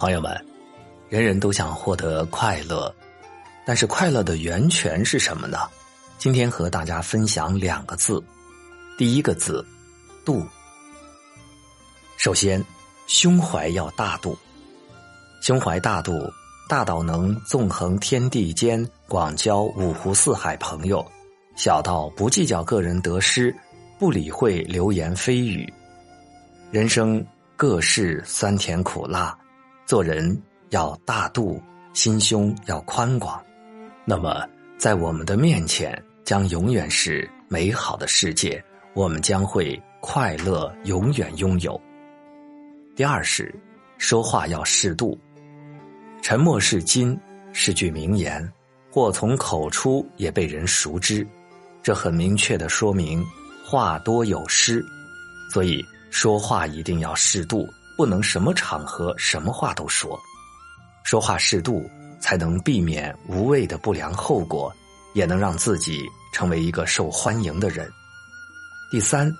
朋友们，人人都想获得快乐，但是快乐的源泉是什么呢？今天和大家分享两个字，第一个字“度”。首先，胸怀要大度，胸怀大度，大到能纵横天地间，广交五湖四海朋友；小到不计较个人得失，不理会流言蜚语。人生各式酸甜苦辣。做人要大度，心胸要宽广，那么在我们的面前将永远是美好的世界，我们将会快乐永远拥有。第二是说话要适度，沉默是金是句名言，祸从口出也被人熟知，这很明确的说明话多有失，所以说话一定要适度。不能什么场合什么话都说，说话适度，才能避免无谓的不良后果，也能让自己成为一个受欢迎的人。第三，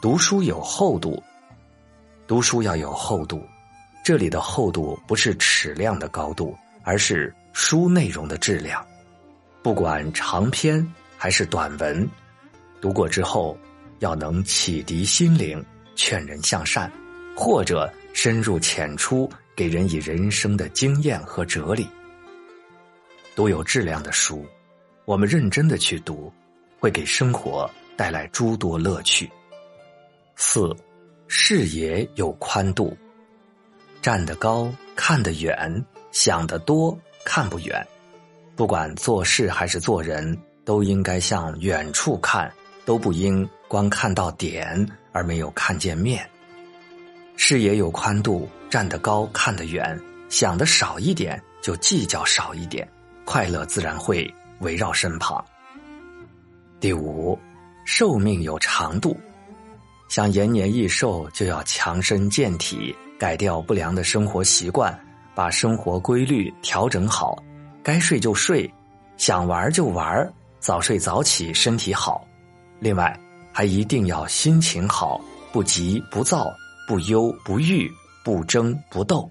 读书有厚度，读书要有厚度，这里的厚度不是尺量的高度，而是书内容的质量。不管长篇还是短文，读过之后要能启迪心灵，劝人向善，或者。深入浅出，给人以人生的经验和哲理。读有质量的书，我们认真的去读，会给生活带来诸多乐趣。四，视野有宽度，站得高看得远，想得多看不远。不管做事还是做人，都应该向远处看，都不应光看到点而没有看见面。视野有宽度，站得高，看得远，想的少一点，就计较少一点，快乐自然会围绕身旁。第五，寿命有长度，想延年益寿，就要强身健体，改掉不良的生活习惯，把生活规律调整好，该睡就睡，想玩就玩，早睡早起，身体好。另外，还一定要心情好，不急不躁。不忧不郁，不争不斗。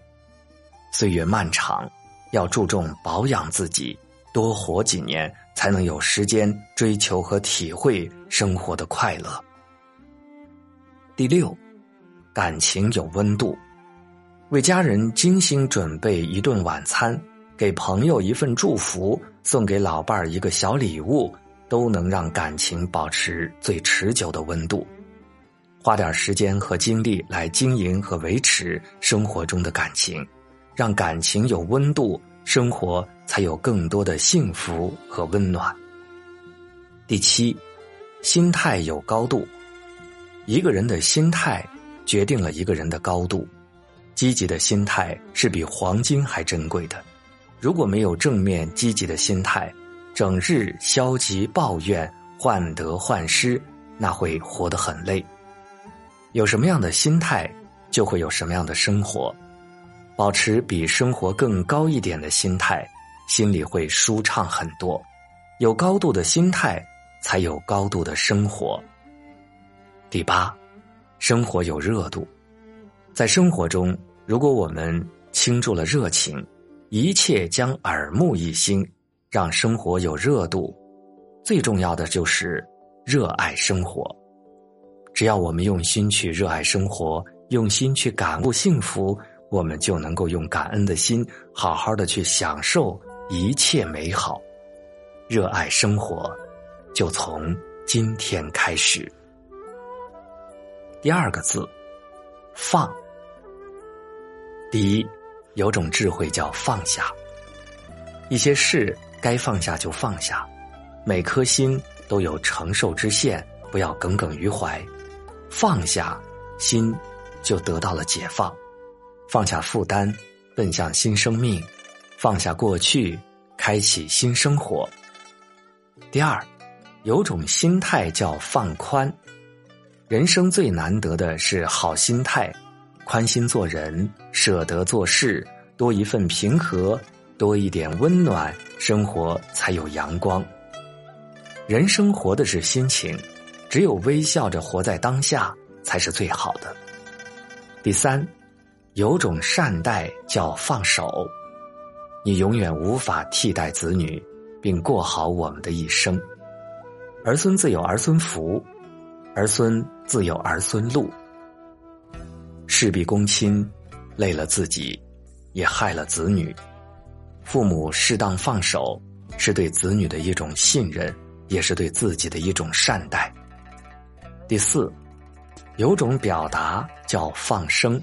岁月漫长，要注重保养自己，多活几年，才能有时间追求和体会生活的快乐。第六，感情有温度，为家人精心准备一顿晚餐，给朋友一份祝福，送给老伴儿一个小礼物，都能让感情保持最持久的温度。花点时间和精力来经营和维持生活中的感情，让感情有温度，生活才有更多的幸福和温暖。第七，心态有高度，一个人的心态决定了一个人的高度。积极的心态是比黄金还珍贵的。如果没有正面积极的心态，整日消极抱怨、患得患失，那会活得很累。有什么样的心态，就会有什么样的生活。保持比生活更高一点的心态，心里会舒畅很多。有高度的心态，才有高度的生活。第八，生活有热度。在生活中，如果我们倾注了热情，一切将耳目一新，让生活有热度。最重要的就是热爱生活。只要我们用心去热爱生活，用心去感悟幸福，我们就能够用感恩的心，好好的去享受一切美好。热爱生活，就从今天开始。第二个字，放。第一，有种智慧叫放下。一些事该放下就放下，每颗心都有承受之限，不要耿耿于怀。放下，心就得到了解放；放下负担，奔向新生命；放下过去，开启新生活。第二，有种心态叫放宽。人生最难得的是好心态，宽心做人，舍得做事，多一份平和，多一点温暖，生活才有阳光。人生活的是心情。只有微笑着活在当下，才是最好的。第三，有种善待叫放手。你永远无法替代子女，并过好我们的一生。儿孙自有儿孙福，儿孙自有儿孙路。事必躬亲，累了自己，也害了子女。父母适当放手，是对子女的一种信任，也是对自己的一种善待。第四，有种表达叫放生。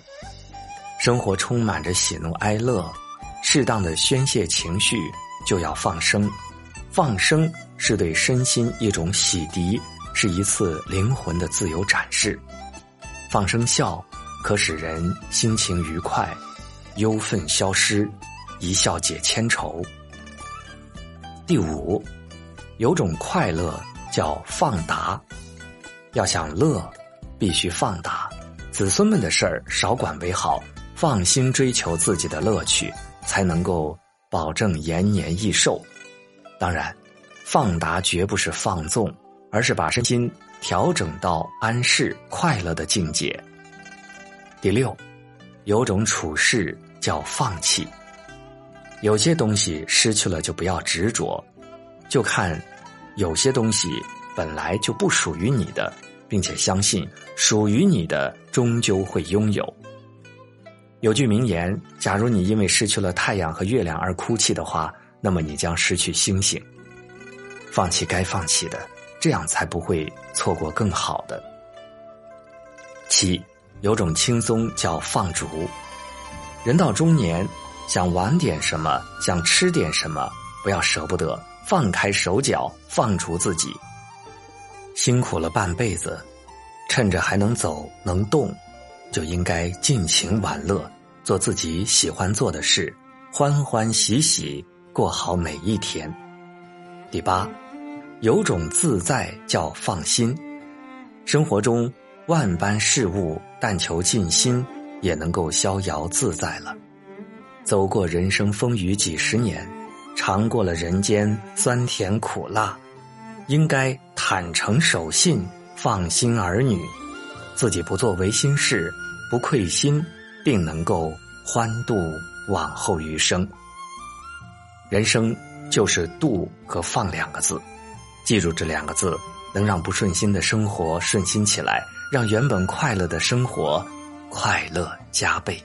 生活充满着喜怒哀乐，适当的宣泄情绪就要放生。放生是对身心一种洗涤，是一次灵魂的自由展示。放生笑可使人心情愉快，忧愤消失。一笑解千愁。第五，有种快乐叫放达。要想乐，必须放达。子孙们的事儿少管为好，放心追求自己的乐趣，才能够保证延年益寿。当然，放达绝不是放纵，而是把身心调整到安适快乐的境界。第六，有种处事叫放弃。有些东西失去了就不要执着，就看有些东西本来就不属于你的，并且相信属于你的终究会拥有。有句名言：假如你因为失去了太阳和月亮而哭泣的话，那么你将失去星星。放弃该放弃的，这样才不会错过更好的。七，有种轻松叫放逐。人到中年。想玩点什么，想吃点什么，不要舍不得，放开手脚，放逐自己。辛苦了半辈子，趁着还能走能动，就应该尽情玩乐，做自己喜欢做的事，欢欢喜喜过好每一天。第八，有种自在叫放心。生活中万般事物，但求尽心，也能够逍遥自在了。走过人生风雨几十年，尝过了人间酸甜苦辣，应该坦诚守信，放心儿女，自己不做违心事，不愧心，并能够欢度往后余生。人生就是度和放两个字，记住这两个字，能让不顺心的生活顺心起来，让原本快乐的生活快乐加倍。